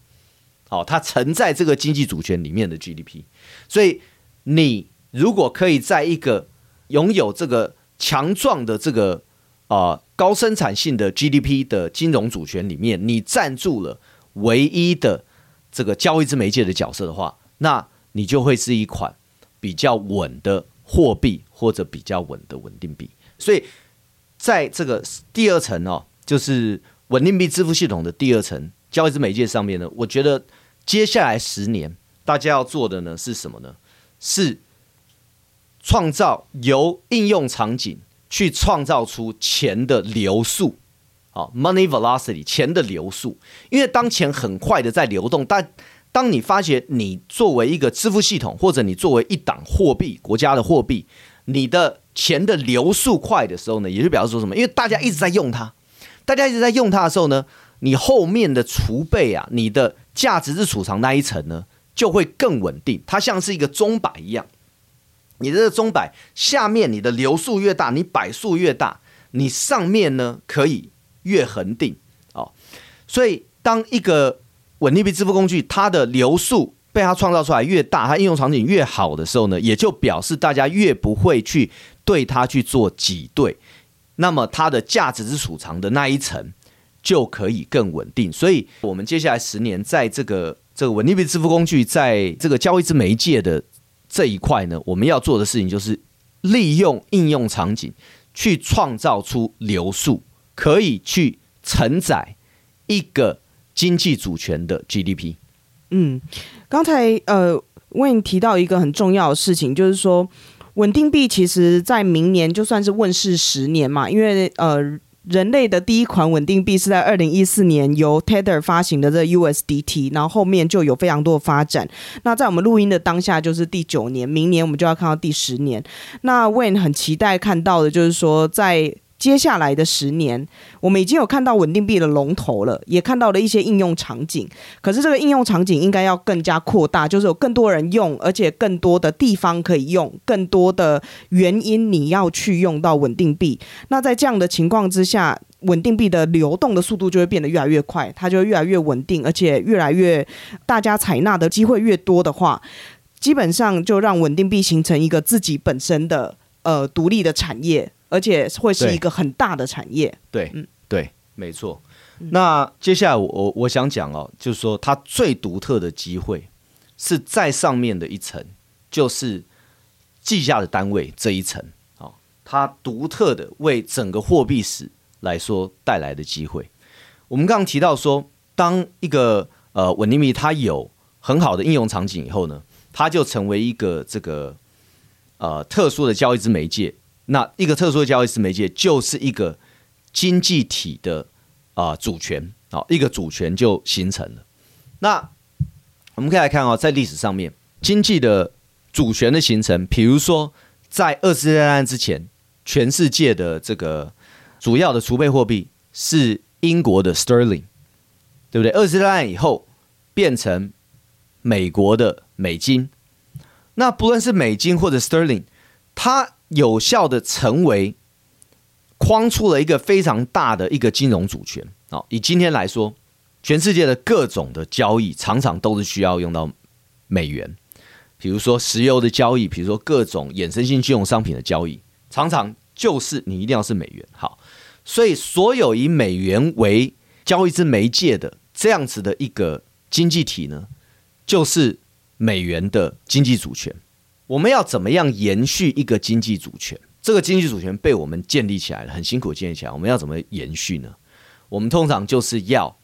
好，它承载这个经济主权里面的 GDP。所以你如果可以在一个拥有这个强壮的这个啊。高生产性的 GDP 的金融主权里面，你站住了唯一的这个交易之媒介的角色的话，那你就会是一款比较稳的货币或者比较稳的稳定币。所以，在这个第二层哦，就是稳定币支付系统的第二层交易之媒介上面呢，我觉得接下来十年大家要做的呢是什么呢？是创造由应用场景。去创造出钱的流速，啊，money velocity，钱的流速。因为当钱很快的在流动，但当你发觉你作为一个支付系统，或者你作为一档货币，国家的货币，你的钱的流速快的时候呢，也就表示说什么？因为大家一直在用它，大家一直在用它的时候呢，你后面的储备啊，你的价值是储藏那一层呢，就会更稳定。它像是一个钟摆一样。你这个钟摆下面，你的流速越大，你摆数越大，你上面呢可以越恒定哦。所以，当一个稳定币支付工具它的流速被它创造出来越大，它应用场景越好的时候呢，也就表示大家越不会去对它去做挤兑，那么它的价值之储藏的那一层就可以更稳定。所以，我们接下来十年在这个这个稳定币支付工具在这个交易之媒介的。这一块呢，我们要做的事情就是利用应用场景去创造出流速，可以去承载一个经济主权的 GDP。嗯，刚才呃为你提到一个很重要的事情，就是说稳定币其实在明年就算是问世十年嘛，因为呃。人类的第一款稳定币是在二零一四年由 Tether 发行的这 USDT，然后后面就有非常多的发展。那在我们录音的当下就是第九年，明年我们就要看到第十年。那 Wayne 很期待看到的就是说在。接下来的十年，我们已经有看到稳定币的龙头了，也看到了一些应用场景。可是这个应用场景应该要更加扩大，就是有更多人用，而且更多的地方可以用，更多的原因你要去用到稳定币。那在这样的情况之下，稳定币的流动的速度就会变得越来越快，它就会越来越稳定，而且越来越大家采纳的机会越多的话，基本上就让稳定币形成一个自己本身的呃独立的产业。而且会是一个很大的产业。对，嗯，对，没错。那接下来我我我想讲哦，就是说它最独特的机会是在上面的一层，就是计价的单位这一层。哦，它独特的为整个货币史来说带来的机会。我们刚刚提到说，当一个呃稳定币它有很好的应用场景以后呢，它就成为一个这个呃特殊的交易之媒介。那一个特殊的交易是媒介就是一个经济体的啊、主权啊，一个主权就形成了。那我们可以来看啊、哦，在历史上面，经济的主权的形成，比如说在二次大战之前，全世界的这个主要的储备货币是英国的 sterling，对不对？二次大战以后变成美国的美金。那不论是美金或者 sterling，它有效的成为框出了一个非常大的一个金融主权啊！以今天来说，全世界的各种的交易常常都是需要用到美元，比如说石油的交易，比如说各种衍生性金融商品的交易，常常就是你一定要是美元。好，所以所有以美元为交易之媒介的这样子的一个经济体呢，就是美元的经济主权。我们要怎么样延续一个经济主权？这个经济主权被我们建立起来了，很辛苦建立起来，我们要怎么延续呢？我们通常就是要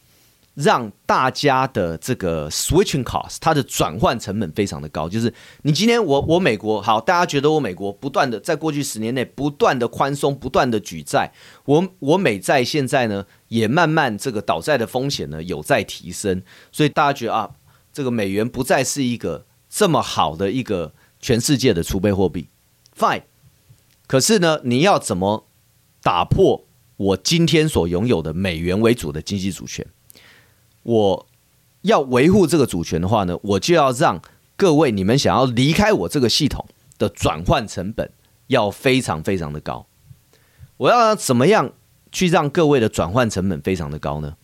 让大家的这个 switching cost，它的转换成本非常的高。就是你今天我我美国好，大家觉得我美国不断的在过去十年内不断的宽松，不断的举债，我我美债现在呢也慢慢这个倒债的风险呢有在提升，所以大家觉得啊，这个美元不再是一个这么好的一个全世界的储备货币，fine。可是呢，你要怎么打破我今天所拥有的美元为主的经济主权？我要维护这个主权的话呢，我就要让各位你们想要离开我这个系统的转换成本要非常非常的高。我要怎么样去让各位的转换成本非常的高呢？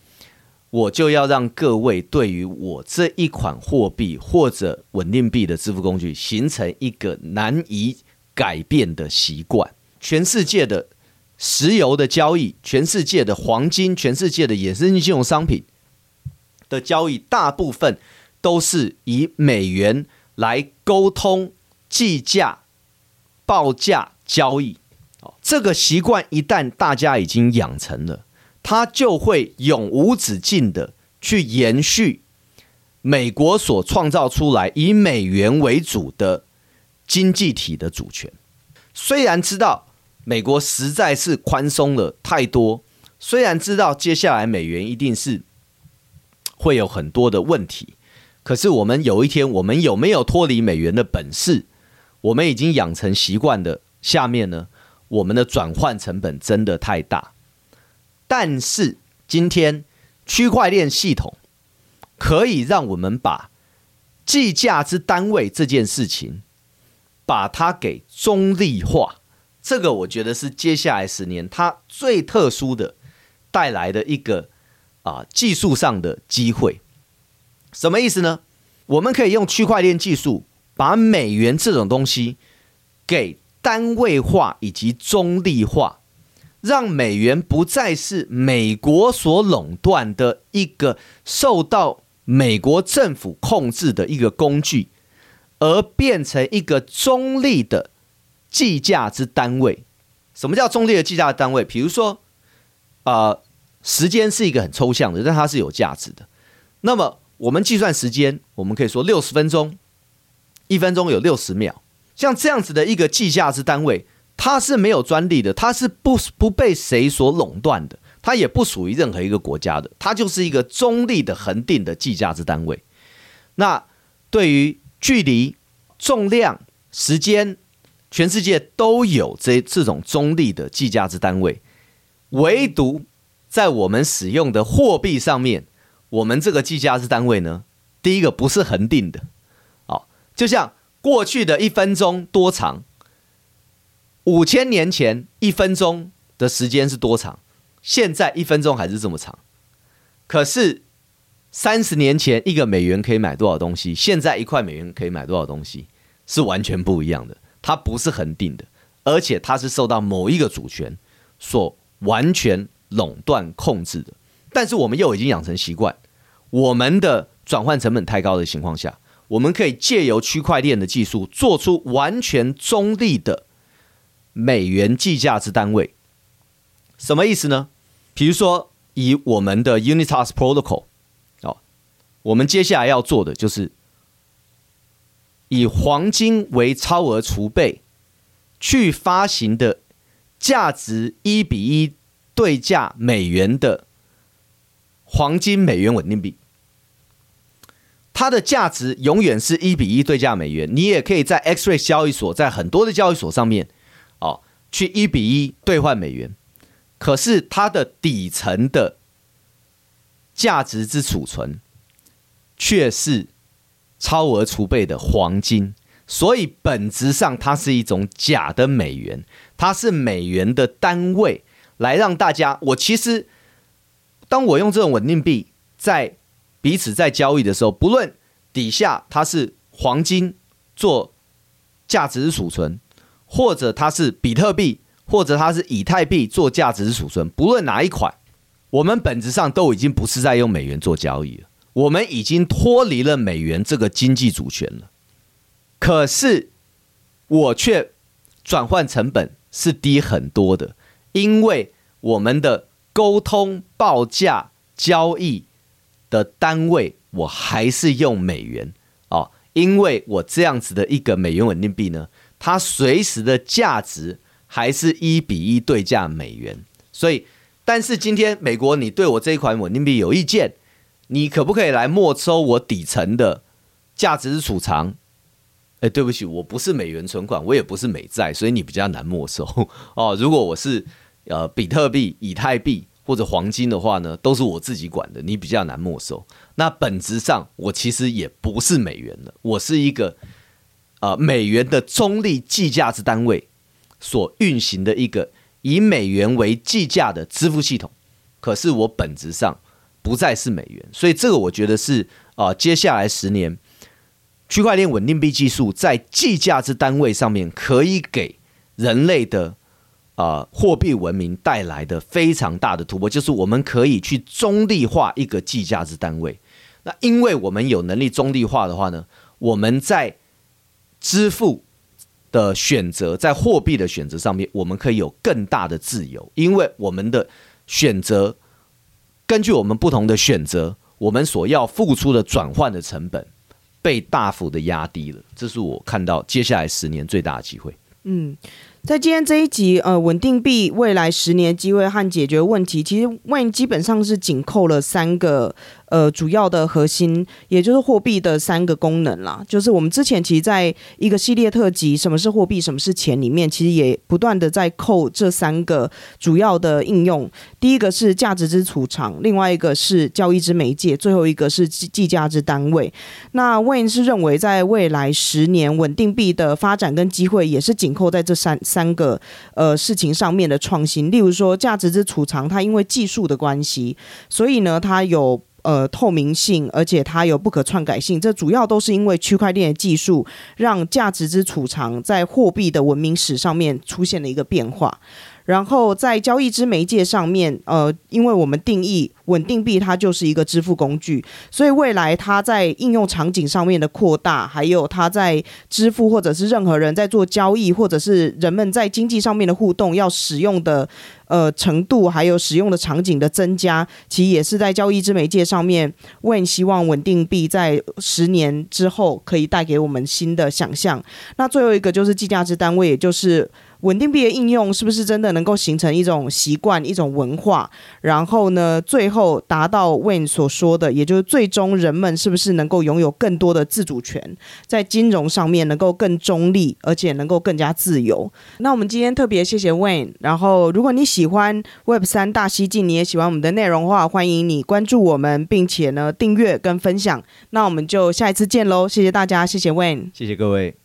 我就要让各位对于我这一款货币或者稳定币的支付工具形成一个难以改变的习惯，全世界的石油的交易，全世界的黄金，全世界的衍生性金融商品的交易，大部分都是以美元来沟通、计价、报价交易。这个习惯一旦大家已经养成了，它就会永无止境的去延续美国所创造出来以美元为主的。经济体的主权，虽然知道美国实在是宽松了太多，虽然知道接下来美元一定是会有很多的问题，可是我们有一天，我们有没有脱离美元的本事？我们已经养成习惯的下面呢，我们的转换成本真的太大。但是今天区块链系统可以让我们把计价之单位这件事情。把它给中立化，这个我觉得是接下来十年它最特殊的带来的一个啊技术上的机会。什么意思呢？我们可以用区块链技术把美元这种东西给单位化以及中立化，让美元不再是美国所垄断的一个受到美国政府控制的一个工具。而变成一个中立的计价之单位。什么叫中立的计价单位？比如说，呃，时间是一个很抽象的，但它是有价值的。那么我们计算时间，我们可以说六十分钟，一分钟有六十秒。像这样子的一个计价之单位，它是没有专利的，它是不不被谁所垄断的，它也不属于任何一个国家的，它就是一个中立的恒定的计价之单位。那对于距离、重量、时间，全世界都有这这种中立的计价之单位，唯独在我们使用的货币上面，我们这个计价之单位呢，第一个不是恒定的，哦，就像过去的一分钟多长，五千年前一分钟的时间是多长，现在一分钟还是这么长，可是。三十年前一个美元可以买多少东西？现在一块美元可以买多少东西？是完全不一样的。它不是恒定的，而且它是受到某一个主权所完全垄断控制的。但是我们又已经养成习惯，我们的转换成本太高的情况下，我们可以借由区块链的技术做出完全中立的美元计价之单位。什么意思呢？比如说，以我们的 Unitas Protocol。我们接下来要做的就是以黄金为超额储备去发行的价值一比一对价美元的黄金美元稳定币，它的价值永远是一比一对价美元。你也可以在 X Ray 交易所，在很多的交易所上面，去一比一兑换美元。可是它的底层的价值之储存。却是超额储备的黄金，所以本质上它是一种假的美元，它是美元的单位，来让大家。我其实，当我用这种稳定币在彼此在交易的时候，不论底下它是黄金做价值储存，或者它是比特币，或者它是以太币做价值储存，不论哪一款，我们本质上都已经不是在用美元做交易了。我们已经脱离了美元这个经济主权了，可是我却转换成本是低很多的，因为我们的沟通、报价、交易的单位，我还是用美元哦，因为我这样子的一个美元稳定币呢，它随时的价值还是一比一对价美元，所以，但是今天美国你对我这一款稳定币有意见，你可不可以来没收我底层的价值储藏？哎，对不起，我不是美元存款，我也不是美债，所以你比较难没收 哦。如果我是呃比特币、以太币或者黄金的话呢，都是我自己管的，你比较难没收。那本质上我其实也不是美元了，我是一个呃美元的中立计价之单位所运行的一个以美元为计价的支付系统。可是我本质上不再是美元，所以这个我觉得是啊、呃，接下来十年。区块链稳定币技术在计价之单位上面，可以给人类的啊货币文明带来的非常大的突破，就是我们可以去中立化一个计价之单位。那因为我们有能力中立化的话呢，我们在支付的选择，在货币的选择上面，我们可以有更大的自由，因为我们的选择根据我们不同的选择，我们所要付出的转换的成本。被大幅的压低了，这是我看到接下来十年最大的机会。嗯，在今天这一集，呃，稳定币未来十年机会和解决问题，其实万基本上是紧扣了三个。呃，主要的核心也就是货币的三个功能啦，就是我们之前其实在一个系列特辑《什么是货币，什么是钱》里面，其实也不断的在扣这三个主要的应用。第一个是价值之储藏，另外一个是交易之媒介，最后一个是计计价之单位。那 Wayne 是认为，在未来十年，稳定币的发展跟机会也是紧扣在这三三个呃事情上面的创新。例如说，价值之储藏，它因为技术的关系，所以呢，它有。呃，透明性，而且它有不可篡改性，这主要都是因为区块链的技术让价值之储藏在货币的文明史上面出现了一个变化。然后在交易之媒介上面，呃，因为我们定义稳定币它就是一个支付工具，所以未来它在应用场景上面的扩大，还有它在支付或者是任何人在做交易，或者是人们在经济上面的互动要使用的呃程度，还有使用的场景的增加，其实也是在交易之媒介上面，问希望稳定币在十年之后可以带给我们新的想象。那最后一个就是计价之单位，也就是。稳定币的应用是不是真的能够形成一种习惯、一种文化？然后呢，最后达到 Wayne 所说的，也就是最终人们是不是能够拥有更多的自主权，在金融上面能够更中立，而且能够更加自由？那我们今天特别谢谢 Wayne。然后，如果你喜欢 Web 三大西进，你也喜欢我们的内容的话，欢迎你关注我们，并且呢订阅跟分享。那我们就下一次见喽！谢谢大家，谢谢 Wayne，谢谢各位。